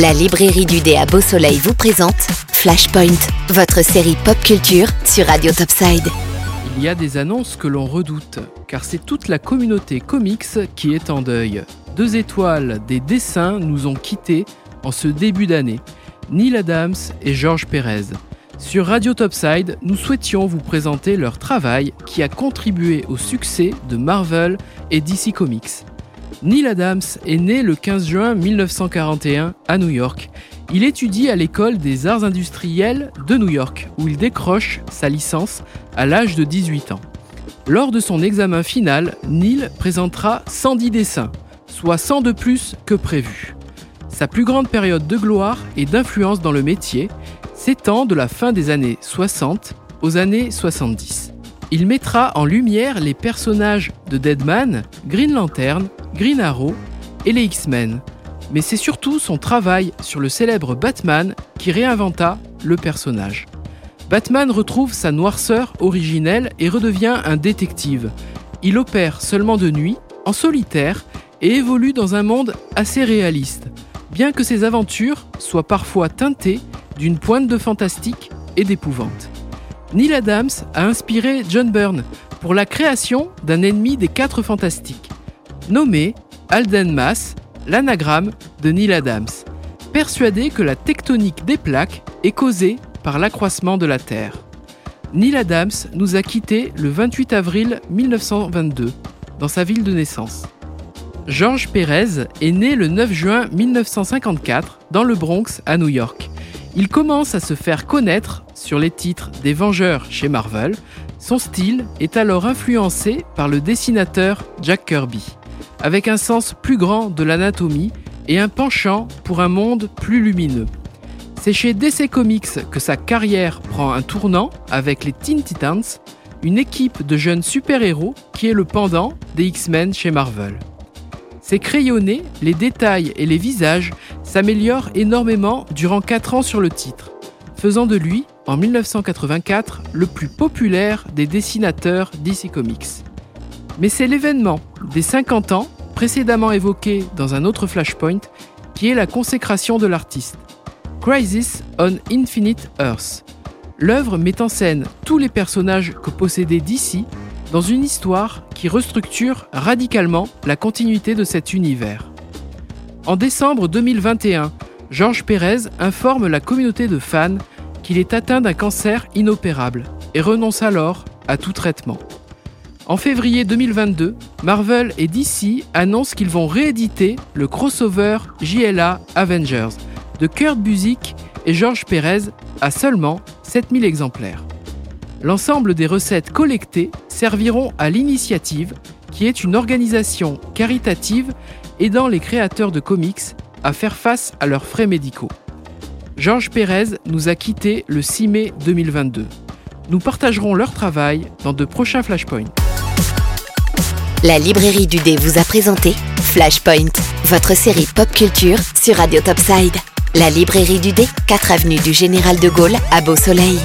La librairie du dé à Beau Soleil vous présente Flashpoint, votre série pop culture sur Radio Topside. Il y a des annonces que l'on redoute, car c'est toute la communauté comics qui est en deuil. Deux étoiles des dessins nous ont quittés en ce début d'année, Neil Adams et George Pérez. Sur Radio Topside, nous souhaitions vous présenter leur travail qui a contribué au succès de Marvel et DC Comics. Neil Adams est né le 15 juin 1941 à New York. Il étudie à l'école des arts industriels de New York, où il décroche sa licence à l'âge de 18 ans. Lors de son examen final, Neil présentera 110 dessins, soit 100 de plus que prévu. Sa plus grande période de gloire et d'influence dans le métier s'étend de la fin des années 60 aux années 70. Il mettra en lumière les personnages de Deadman, Green Lantern, Green Arrow et les X-Men. Mais c'est surtout son travail sur le célèbre Batman qui réinventa le personnage. Batman retrouve sa noirceur originelle et redevient un détective. Il opère seulement de nuit, en solitaire, et évolue dans un monde assez réaliste, bien que ses aventures soient parfois teintées d'une pointe de fantastique et d'épouvante. Neil Adams a inspiré John Byrne pour la création d'un ennemi des quatre fantastiques, nommé Alden Mass, l'anagramme de Neil Adams, persuadé que la tectonique des plaques est causée par l'accroissement de la Terre. Neil Adams nous a quittés le 28 avril 1922 dans sa ville de naissance. George Pérez est né le 9 juin 1954 dans le Bronx à New York. Il commence à se faire connaître sur les titres des Vengeurs chez Marvel. Son style est alors influencé par le dessinateur Jack Kirby, avec un sens plus grand de l'anatomie et un penchant pour un monde plus lumineux. C'est chez DC Comics que sa carrière prend un tournant avec les Teen Titans, une équipe de jeunes super-héros qui est le pendant des X-Men chez Marvel. C'est crayonné, les détails et les visages s'améliorent énormément durant 4 ans sur le titre, faisant de lui, en 1984, le plus populaire des dessinateurs DC Comics. Mais c'est l'événement des 50 ans, précédemment évoqué dans un autre flashpoint, qui est la consécration de l'artiste. Crisis on Infinite Earth. L'œuvre met en scène tous les personnages que possédait DC dans une histoire qui restructure radicalement la continuité de cet univers. En décembre 2021, Georges Pérez informe la communauté de fans qu'il est atteint d'un cancer inopérable et renonce alors à tout traitement. En février 2022, Marvel et DC annoncent qu'ils vont rééditer le crossover JLA Avengers de Kurt Busiek et Georges Pérez à seulement 7000 exemplaires. L'ensemble des recettes collectées serviront à l'initiative, qui est une organisation caritative aidant les créateurs de comics à faire face à leurs frais médicaux. Georges Pérez nous a quittés le 6 mai 2022. Nous partagerons leur travail dans de prochains Flashpoints. La librairie du dé vous a présenté Flashpoint, votre série pop culture sur Radio Topside. La librairie du dé, 4 avenue du Général de Gaulle à Beau Soleil.